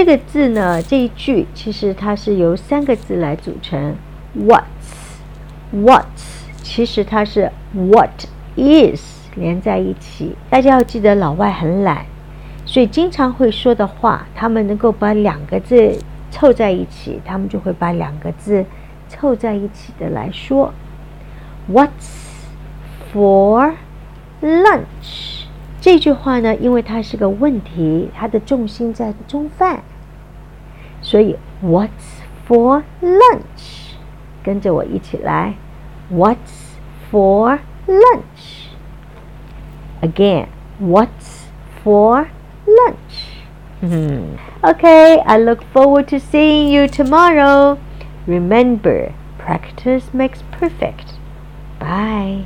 这个字呢，这一句其实它是由三个字来组成。，what's what，其实它是 What is 连在一起。大家要记得，老外很懒，所以经常会说的话，他们能够把两个字凑在一起，他们就会把两个字凑在一起的来说。What's for lunch？这句话呢，因为它是个问题，它的重心在中饭，所以 What's for lunch？跟着我一起来，What's for lunch？Again，What's for lunch？嗯，Okay，I look forward to seeing you tomorrow. Remember, practice makes perfect. Bye.